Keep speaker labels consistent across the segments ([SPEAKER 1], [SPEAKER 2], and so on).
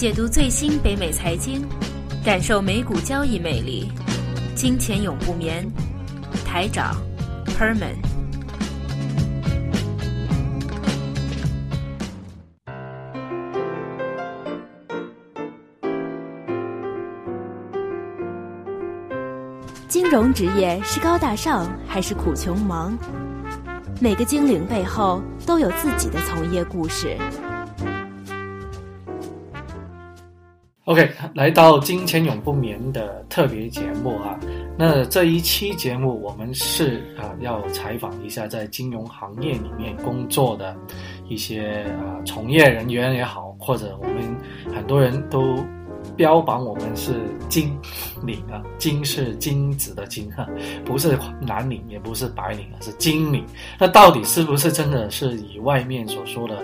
[SPEAKER 1] 解读最新北美财经，感受美股交易魅力。金钱永不眠，台长 Perman。金融职业是高大上还是苦穷忙？每个精灵背后都有自己的从业故事。
[SPEAKER 2] OK，来到《金钱永不眠》的特别节目哈。那这一期节目，我们是啊要采访一下在金融行业里面工作的一些啊从业人员也好，或者我们很多人都标榜我们是金领啊，金是金子的金哈，不是蓝领，也不是白领啊，是金领。那到底是不是真的是以外面所说的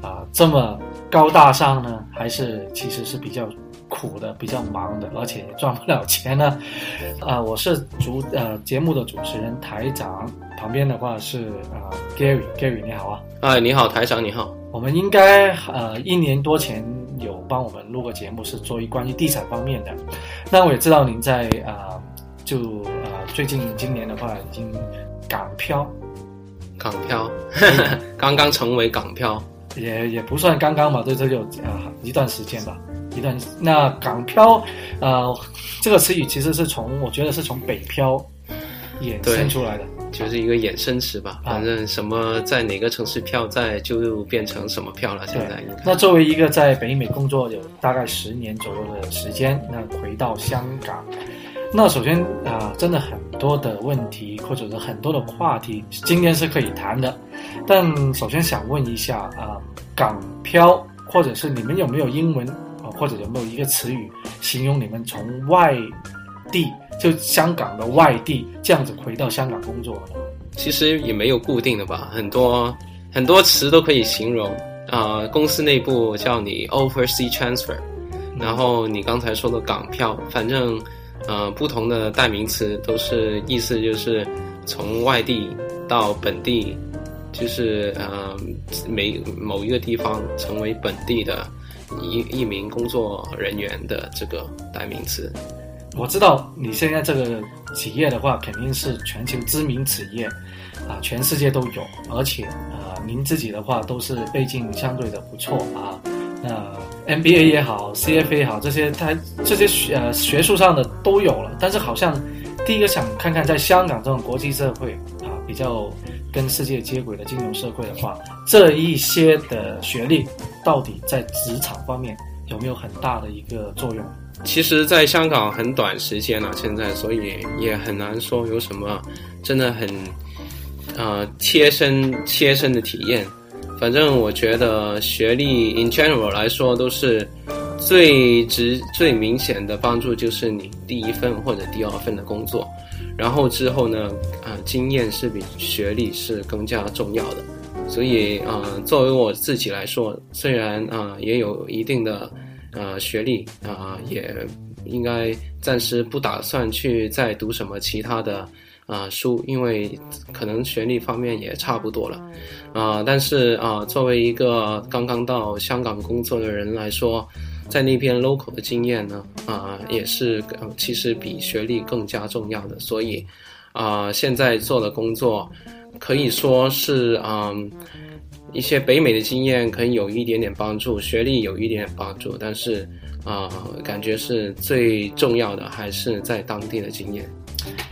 [SPEAKER 2] 啊这么高大上呢？还是其实是比较？苦的比较忙的，而且也赚不了钱呢。啊，我是主呃节目的主持人台长，旁边的话是啊 Gary，Gary 你好啊。
[SPEAKER 3] 哎，你好，台长你好。
[SPEAKER 2] 我们应该呃一年多前有帮我们录过节目，是做一关于地产方面的。那我也知道您在啊就啊最近今年的话已经港漂，
[SPEAKER 3] 港漂，刚刚成为港漂，
[SPEAKER 2] 也也不算刚刚吧，这这就啊一段时间吧。一段那港漂，呃，这个词语其实是从我觉得是从北漂衍生出来的，
[SPEAKER 3] 就是一个衍生词吧。反正什么在哪个城市漂，在就变成什么漂了。现在
[SPEAKER 2] 那作为一个在北美工作有大概十年左右的时间，那回到香港，那首先啊，真的很多的问题或者是很多的话题，今天是可以谈的。但首先想问一下啊，港漂或者是你们有没有英文啊？或者有没有一个词语形容你们从外地就香港的外地这样子回到香港工作？
[SPEAKER 3] 其实也没有固定的吧，很多很多词都可以形容啊。公司内部叫你 oversea transfer，然后你刚才说的港漂，反正呃不同的代名词都是意思就是从外地到本地，就是呃每某一个地方成为本地的。一一名工作人员的这个代名词，
[SPEAKER 2] 我知道你现在这个企业的话，肯定是全球知名企业，啊，全世界都有，而且啊，您自己的话都是背景相对的不错啊，呃 MBA 也好，CFA 也好，这些它这些学呃学术上的都有了，但是好像第一个想看看在香港这种国际社会啊，比较。跟世界接轨的金融社会的话，这一些的学历到底在职场方面有没有很大的一个作用？
[SPEAKER 3] 其实，在香港很短时间了，现在所以也很难说有什么真的很呃切身切身的体验。反正我觉得学历 in general 来说都是最直最明显的帮助，就是你第一份或者第二份的工作。然后之后呢，啊，经验是比学历是更加重要的，所以啊，作为我自己来说，虽然啊也有一定的呃学历啊，也应该暂时不打算去再读什么其他的啊书，因为可能学历方面也差不多了，啊，但是啊，作为一个刚刚到香港工作的人来说。在那边 local 的经验呢，啊，也是其实比学历更加重要的。所以，啊，现在做的工作可以说是啊，一些北美的经验可以有一点点帮助，学历有一点点帮助，但是啊，感觉是最重要的还是在当地的经验。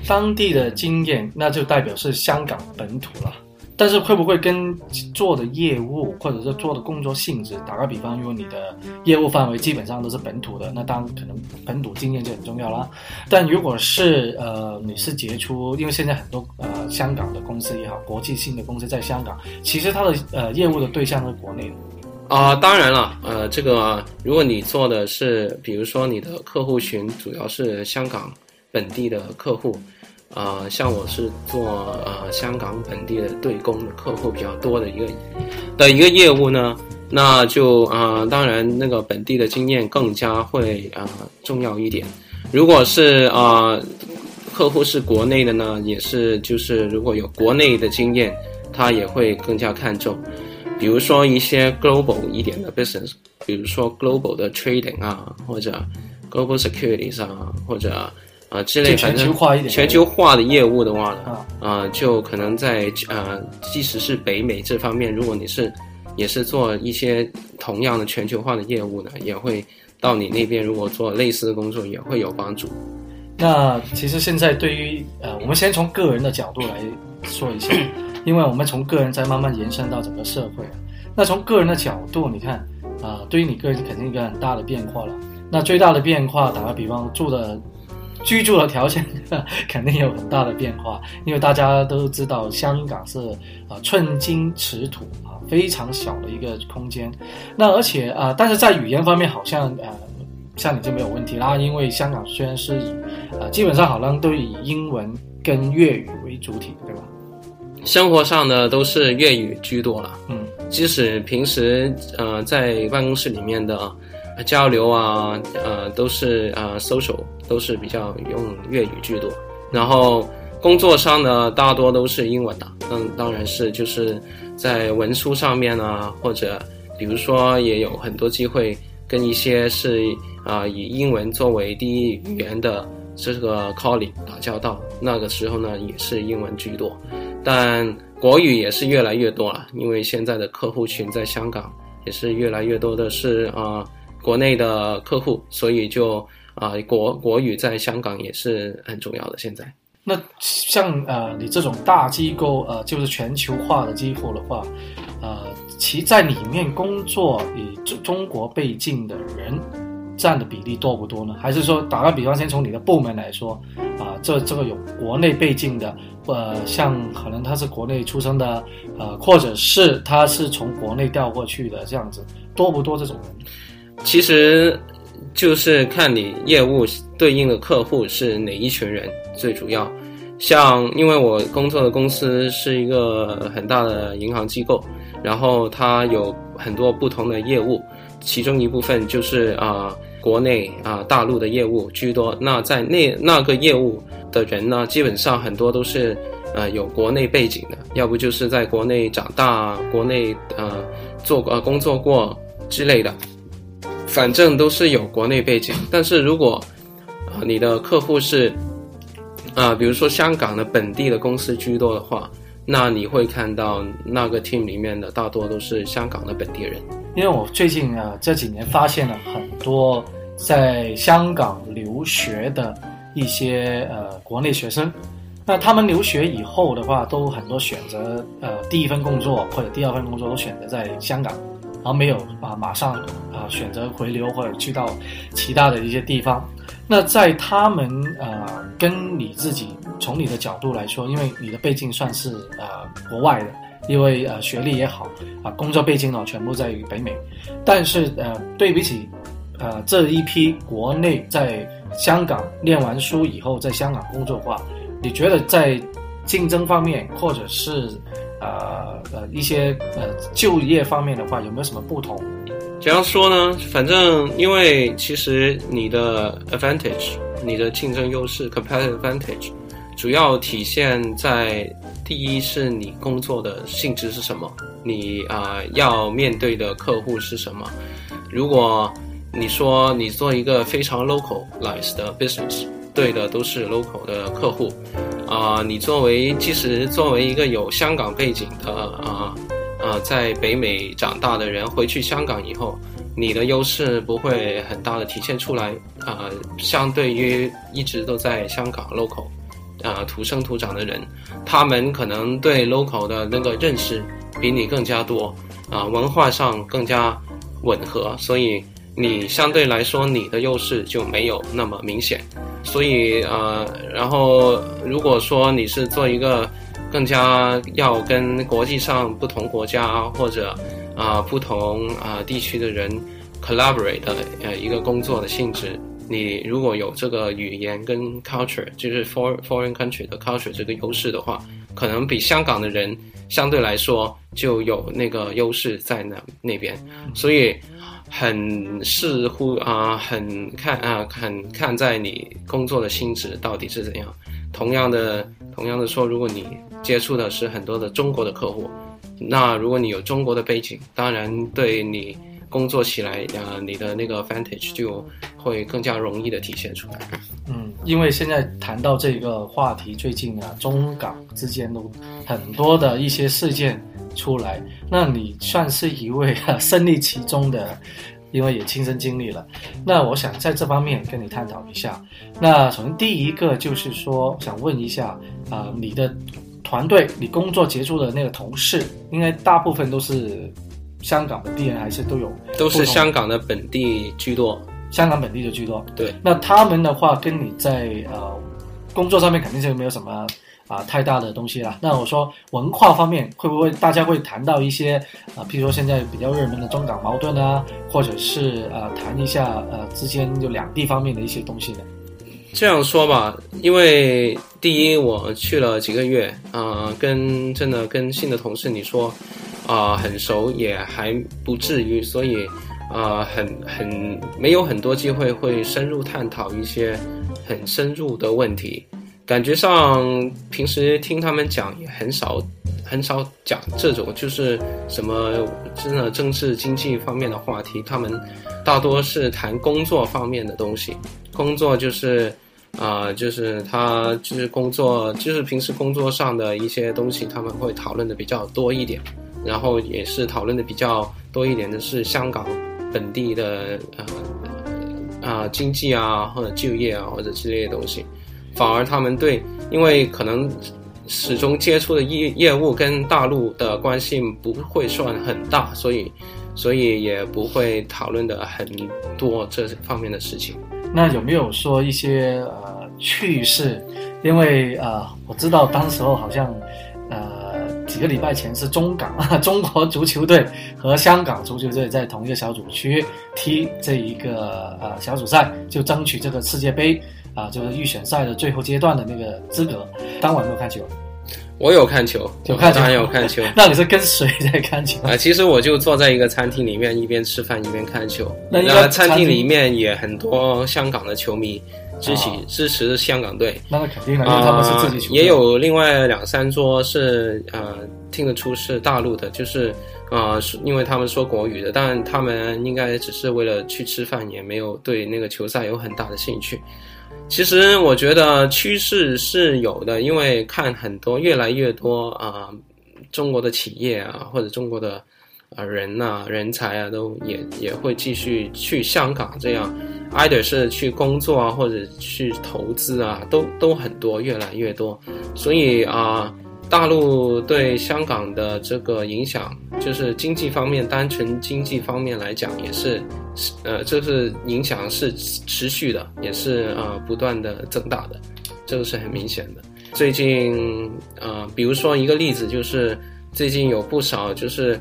[SPEAKER 2] 当地的经验，那就代表是香港本土了。但是会不会跟做的业务或者是做的工作性质？打个比方，如果你的业务范围基本上都是本土的，那当然可能本土经验就很重要啦。但如果是呃你是杰出，因为现在很多呃香港的公司也好，国际性的公司在香港，其实它的呃业务的对象是国内的。
[SPEAKER 3] 啊，当然了，呃，这个如果你做的是，比如说你的客户群主要是香港本地的客户。呃，像我是做呃香港本地的对公的客户比较多的一个的一个业务呢，那就啊，当然那个本地的经验更加会啊重要一点。如果是啊客户是国内的呢，也是就是如果有国内的经验，他也会更加看重。比如说一些 global 一点的 business，比如说 global 的 trading 啊，或者 global securities 啊，或者啊之类，
[SPEAKER 2] 全
[SPEAKER 3] 反正
[SPEAKER 2] 球化一点
[SPEAKER 3] 全球化的业务的话呢，
[SPEAKER 2] 啊
[SPEAKER 3] 啊，就可能在呃，即使是北美这方面，如果你是也是做一些同样的全球化的业务呢，也会到你那边，如果做类似的工作，也会有帮助。
[SPEAKER 2] 那其实现在对于呃，我们先从个人的角度来说一下，因为我们从个人再慢慢延伸到整个社会。那从个人的角度，你看啊、对于你个人肯定一个很大的变化了。那最大的变化，打个比方，住的居住的条件 肯定有很大的变化，因为大家都知道香港是啊、寸金尺土啊、非常小的一个空间。那而且啊、但是在语言方面好像呃。像你就没有问题啦，因为香港虽然是以呃，基本上好像都以英文跟粤语为主体，对吧？
[SPEAKER 3] 生活上呢，都是粤语居多了。
[SPEAKER 2] 嗯，
[SPEAKER 3] 即使平时呃在办公室里面的呃交流啊，呃都是呃 social 都是比较用粤语居多。然后工作上呢，大多都是英文的。嗯当然是就是在文书上面啊，或者比如说也有很多机会跟一些是啊、以英文作为第一语言的这个 colleague 打交道。那个时候呢，也是英文居多。但国语也是越来越多了，因为现在的客户群在香港也是越来越多的是啊、国内的客户，所以就啊、国国语在香港也是很重要的。现在
[SPEAKER 2] 那像呃你这种大机构呃就是全球化的机构的话，呃其在里面工作以中中国背景的人占的比例多不多呢？还是说打个比方，先从你的部门来说，啊、这这个有国内背景的，呃，像可能他是国内出生的，呃，或者是他是从国内调过去的这样子，多不多这种人？
[SPEAKER 3] 其实就是看你业务对应的客户是哪一群人最主要。像因为我工作的公司是一个很大的银行机构，然后它有很多不同的业务，其中一部分就是啊、国内啊、大陆的业务居多。那在那那个业务的人呢，基本上很多都是呃有国内背景的，要不就是在国内长大，国内呃做呃工作过之类的。反正都是有国内背景，但是如果啊、你的客户是啊、比如说香港的本地的公司居多的话，那你会看到那个 team 里面的大多都是香港的本地人。
[SPEAKER 2] 因为我最近啊这几年发现了很多在香港留学的一些呃国内学生，那他们留学以后的话，都很多选择呃第一份工作或者第二份工作都选择在香港，而没有啊马上啊选择回流或者去到其他的一些地方。那在他们呃跟你自己从你的角度来说，因为你的背景算是呃国外的，因为呃学历也好啊、工作背景呢全部在于北美，但是呃对比起呃这一批国内在香港念完书以后在香港工作的话，你觉得在竞争方面或者是呃呃一些呃就业方面的话，有没有什么不同？
[SPEAKER 3] 怎样说呢？反正因为其实你的 advantage，你的竞争优势 competitive advantage，主要体现在第一是你工作的性质是什么，你啊、要面对的客户是什么。如果你说你做一个非常 localized 的 business，对的都是 local 的客户，啊、你作为即使作为一个有香港背景的啊。呃，在北美长大的人回去香港以后，你的优势不会很大的体现出来。呃，相对于一直都在香港 local，啊，土生土长的人，他们可能对 local 的那个认识比你更加多，啊、文化上更加吻合，所以你相对来说你的优势就没有那么明显。所以呃，然后如果说你是做一个更加要跟国际上不同国家或者啊、不同啊、地区的人 collaborate 的呃一个工作的性质，你如果有这个语言跟 culture，就是 foreign foreign country 的 culture 这个优势的话，可能比香港的人相对来说就有那个优势在那那边，所以很视乎啊、很看啊、很看在你工作的性质到底是怎样。同样的，同样的说，如果你接触的是很多的中国的客户，那如果你有中国的背景，当然对你工作起来，呃，你的那个 advantage 就会更加容易的体现出来。
[SPEAKER 2] 嗯，因为现在谈到这个话题，最近啊，中港之间都很多的一些事件出来，那你算是一位啊身历其中的。因为也亲身经历了，那我想在这方面跟你探讨一下。那首先第一个就是说，想问一下啊，你的团队，你工作结束的那个同事，应该大部分都是香港本地人，还是都有？
[SPEAKER 3] 都是香港的本地居多，
[SPEAKER 2] 香港本地的居多。
[SPEAKER 3] 对，
[SPEAKER 2] 那他们的话跟你在呃工作上面肯定是没有什么。啊，太大的东西了。那我说文化方面会不会大家会谈到一些啊，譬如说现在比较热门的中港矛盾啊，或者是呃谈一下呃之间就两地方面的一些东西呢？
[SPEAKER 3] 这样说吧，因为第一我去了几个月啊，跟真的跟新的同事你说啊很熟也还不至于，所以啊很很没有很多机会会深入探讨一些很深入的问题。感觉上，平时听他们讲也很少，很少讲这种就是什么真的政治经济方面的话题。他们大多是谈工作方面的东西，工作就是啊，就是他就是工作，就是平时工作上的一些东西，他们会讨论的比较多一点。然后也是讨论的比较多一点的是香港本地的呃啊经济啊或者就业啊或者之类的东西。反而他们对，因为可能始终接触的业业务跟大陆的关系不会算很大，所以所以也不会讨论的很多这方面的事情。
[SPEAKER 2] 那有没有说一些呃趣事？因为呃我知道当时候好像呃几个礼拜前是中港 中国足球队和香港足球队在同一个小组区踢这一个呃小组赛，就争取这个世界杯。啊，就是预选赛的最后阶段的那个资格。当晚没有看球，
[SPEAKER 3] 我有看球，
[SPEAKER 2] 有看球，
[SPEAKER 3] 当然有看球。
[SPEAKER 2] 那你是跟谁在看球
[SPEAKER 3] 啊？其实我就坐在一个餐厅里面，一边吃饭一边看球。那餐厅里面也很多香港的球迷支持支持香港队。
[SPEAKER 2] 那肯定的，因为他们是自己球。
[SPEAKER 3] 也有另外两三桌是呃听得出是大陆的，就是啊，因为他们说国语的，但他们应该只是为了去吃饭，也没有对那个球赛有很大的兴趣。其实我觉得趋势是有的，因为看很多越来越多啊，中国的企业啊，或者中国的啊人呐、人才啊，都也也会继续去香港这样，either 是去工作啊，或者去投资啊，都都很多，越来越多。所以啊，大陆对香港的这个影响，就是经济方面，单纯经济方面来讲，也是。呃，这是影响是持续的，也是呃不断的增大的，这个是很明显的。最近呃，比如说一个例子，就是最近有不少就是，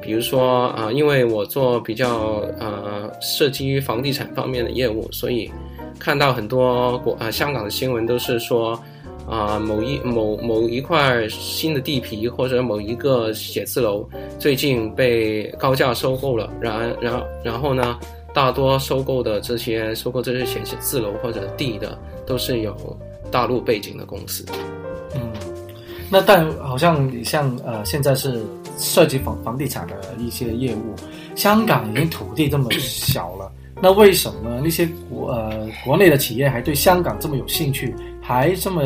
[SPEAKER 3] 比如说啊，因为我做比较呃涉及房地产方面的业务，所以看到很多国啊香港的新闻都是说。啊，某一某某一块新的地皮，或者某一个写字楼，最近被高价收购了。然然然后呢，大多收购的这些收购这些写字楼或者地的，都是有大陆背景的公司。
[SPEAKER 2] 嗯，那但好像你像呃，现在是涉及房房地产的一些业务，香港已经土地这么小了，那为什么那些国呃国内的企业还对香港这么有兴趣？还这么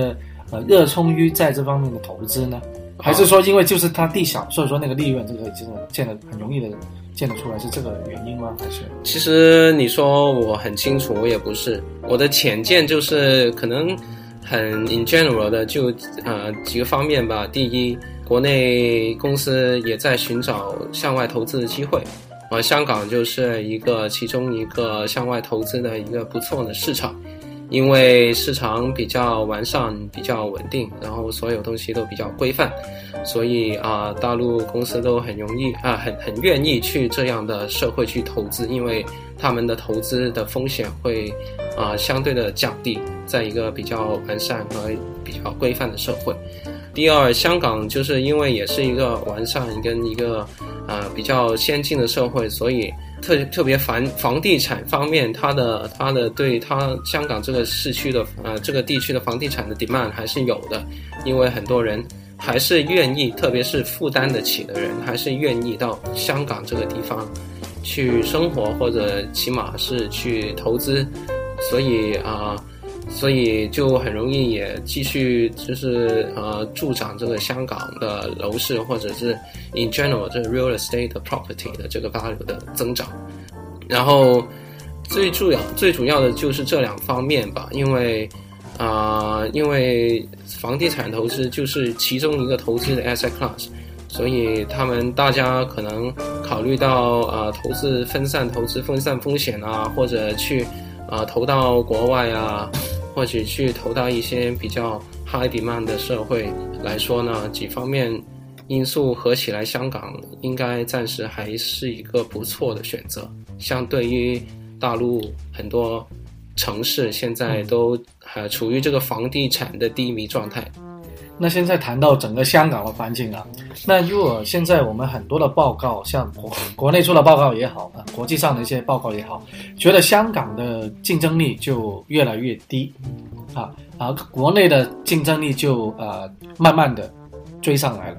[SPEAKER 2] 呃热衷于在这方面的投资呢？还是说因为就是它地小，所以说那个利润这个真的建得很容易的建得出来是这个原因吗？还是
[SPEAKER 3] 其实你说我很清楚，我也不是，我的浅见就是可能很 in general 的就呃几个方面吧。第一，国内公司也在寻找向外投资的机会，而香港就是一个其中一个向外投资的一个不错的市场。因为市场比较完善、比较稳定，然后所有东西都比较规范，所以啊，大陆公司都很容易啊，很很愿意去这样的社会去投资，因为他们的投资的风险会啊相对的降低，在一个比较完善和比较规范的社会。第二，香港就是因为也是一个完善跟一个啊比较先进的社会，所以。特特别房房地产方面，它的它的对它香港这个市区的呃这个地区的房地产的 demand 还是有的，因为很多人还是愿意，特别是负担得起的人，还是愿意到香港这个地方去生活，或者起码是去投资。所以啊。所以就很容易也继续就是呃助长这个香港的楼市或者是 in general 这 real estate 的 property 的这个 value 的增长，然后最主要最主要的就是这两方面吧，因为啊因为房地产投资就是其中一个投资的 asset class，所以他们大家可能考虑到啊投资分散投资分散风险啊，或者去啊投到国外啊。或许去投到一些比较 high demand 的社会来说呢，几方面因素合起来，香港应该暂时还是一个不错的选择。相对于大陆很多城市，现在都还处于这个房地产的低迷状态。
[SPEAKER 2] 那现在谈到整个香港的环境啊，那如果现在我们很多的报告，像国国内出的报告也好啊，国际上的一些报告也好，觉得香港的竞争力就越来越低，啊，而国内的竞争力就呃慢慢的追上来了，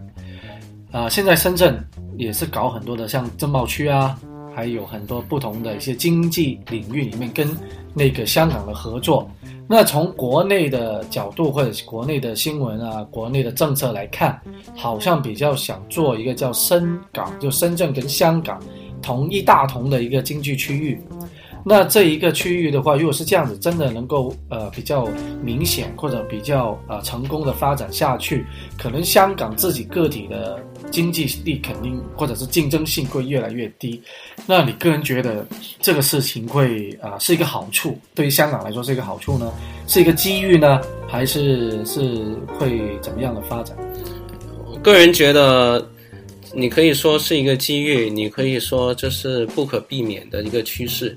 [SPEAKER 2] 啊，现在深圳也是搞很多的像自贸区啊，还有很多不同的一些经济领域里面跟那个香港的合作。那从国内的角度或者国内的新闻啊，国内的政策来看，好像比较想做一个叫深港，就深圳跟香港同一大同的一个经济区域。那这一个区域的话，如果是这样子，真的能够呃比较明显或者比较呃成功的发展下去，可能香港自己个体的经济力肯定或者是竞争性会越来越低。那你个人觉得这个事情会啊是一个好处，对于香港来说是一个好处呢，是一个机遇呢，还是是会怎么样的发展？
[SPEAKER 3] 我个人觉得，你可以说是一个机遇，你可以说这是不可避免的一个趋势。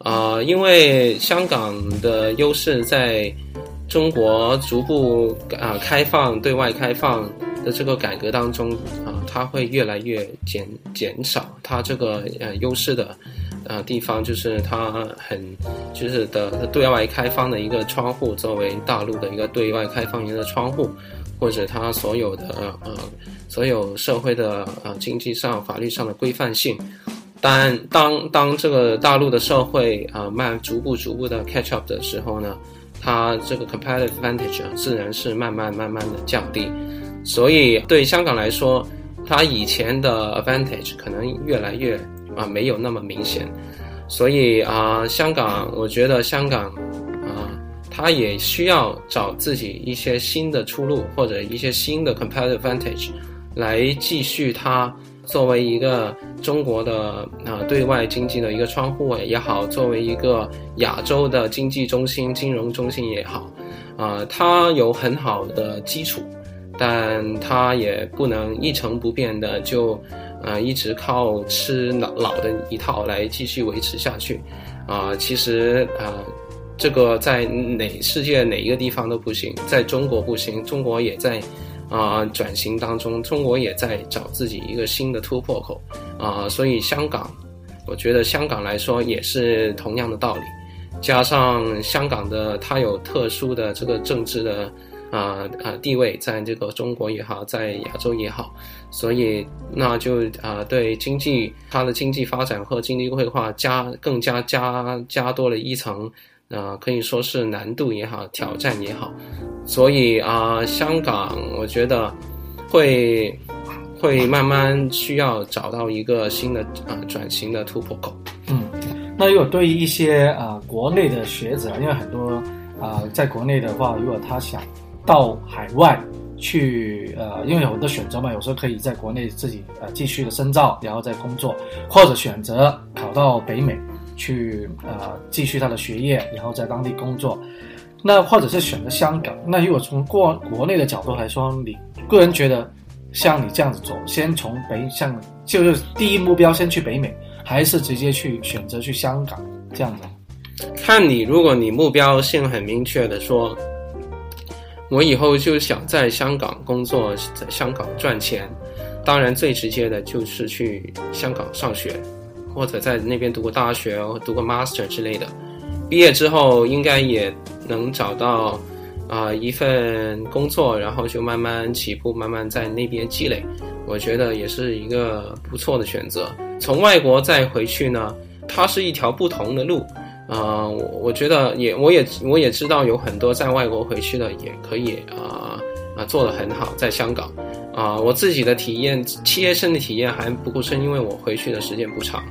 [SPEAKER 3] 啊，因为香港的优势在中国逐步啊开放、对外开放的这个改革当中啊，它会越来越减减少。它这个呃优势的呃地方，就是它很就是的对外开放的一个窗户，作为大陆的一个对外开放一个窗户，或者它所有的呃所有社会的呃经济上、法律上的规范性。但当当这个大陆的社会啊慢逐步逐步的 catch up 的时候呢，它这个 competitive advantage 自然是慢慢慢慢的降低，所以对香港来说，它以前的 advantage 可能越来越啊没有那么明显，所以啊香港，我觉得香港啊它也需要找自己一些新的出路或者一些新的 competitive advantage 来继续它。作为一个中国的啊对外经济的一个窗户也好，作为一个亚洲的经济中心、金融中心也好，啊，它有很好的基础，但它也不能一成不变的就啊一直靠吃老老的一套来继续维持下去，啊，其实啊，这个在哪世界哪一个地方都不行，在中国不行，中国也在。啊，转型当中，中国也在找自己一个新的突破口啊，所以香港，我觉得香港来说也是同样的道理，加上香港的它有特殊的这个政治的啊啊地位，在这个中国也好，在亚洲也好，所以那就啊对经济它的经济发展和经济规划加更加加加多了一层。啊，可以说是难度也好，挑战也好，所以啊，香港我觉得会会慢慢需要找到一个新的啊转型的突破口。
[SPEAKER 2] 嗯，那如果对于一些啊国内的学者，因为很多啊在国内的话，如果他想到海外去，呃，因为有很多选择嘛，有时候可以在国内自己呃继续的深造，然后再工作，或者选择考到北美。去呃继续他的学业，然后在当地工作，那或者是选择香港。那如果从过国内的角度来说，你个人觉得像你这样子走，先从北向就是第一目标先去北美，还是直接去选择去香港这样子？
[SPEAKER 3] 看你，如果你目标性很明确的说，我以后就想在香港工作，在香港赚钱，当然最直接的就是去香港上学。或者在那边读过大学，读过 master 之类的，毕业之后应该也能找到啊、一份工作，然后就慢慢起步，慢慢在那边积累，我觉得也是一个不错的选择。从外国再回去呢，它是一条不同的路。呃，我我觉得也，我也我也知道有很多在外国回去的也可以啊啊、做得很好，在香港啊、我自己的体验，切身的体验还不够深，因为我回去的时间不长，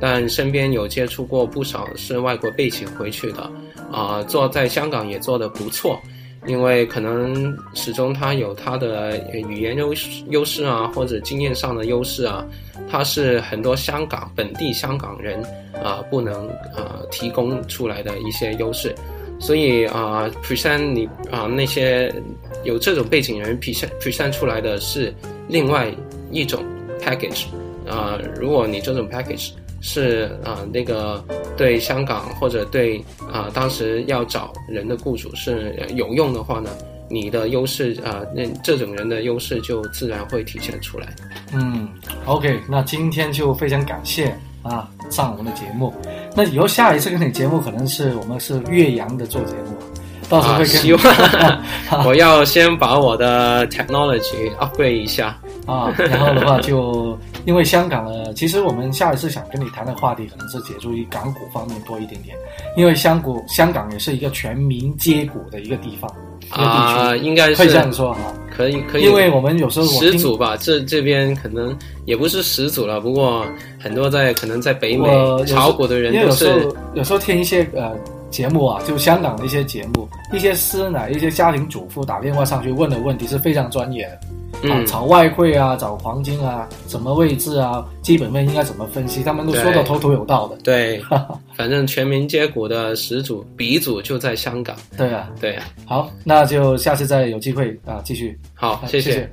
[SPEAKER 3] 但身边有接触过不少是外国背景回去的，啊、做在香港也做得不错。因为可能始终他有他的语言优势优势啊，或者经验上的优势啊，他是很多香港本地香港人啊、不能啊、提供出来的一些优势，所以啊、present 你啊、那些有这种背景人 present present 出来的是另外一种 package 啊、如果你这种 package 是啊、那个对香港或者对啊、当时要找人的雇主是有用的话呢，你的优势啊、那这种人的优势就自然会体现出来。
[SPEAKER 2] 嗯，OK，那今天就非常感谢啊上我们的节目。那以后下一次跟你节目可能是我们是岳阳的做节目，到时候
[SPEAKER 3] 啊，
[SPEAKER 2] 会跟你、
[SPEAKER 3] 希望 我要先把我的 technology upgrade 一下。
[SPEAKER 2] 啊，然后的话就因为香港呢，其实我们下一次想跟你谈的话题可能是解注于港股方面多一点点，因为香股香港也是一个全民皆股的一个地方一个地
[SPEAKER 3] 啊、应该
[SPEAKER 2] 可以这样说哈。
[SPEAKER 3] 可以可以，
[SPEAKER 2] 因为我们有时候
[SPEAKER 3] 始祖吧，这这边可能也不是始祖了，不过很多在可能在北美炒股的人
[SPEAKER 2] 有时候有时候听一些呃节目啊，就香港的一些节目，一些师奶、一些家庭主妇打电话上去问的问题是非常专业的。啊，
[SPEAKER 3] 嗯
[SPEAKER 2] 炒外汇啊，找黄金啊，什么位置啊，基本面应该怎么分析，他们都说的头头有道的。
[SPEAKER 3] 对，反正全民皆股的始祖鼻祖就在香港。
[SPEAKER 2] 对啊，
[SPEAKER 3] 对啊，
[SPEAKER 2] 好，那就下次再有机会啊继续。
[SPEAKER 3] 好，
[SPEAKER 2] 谢谢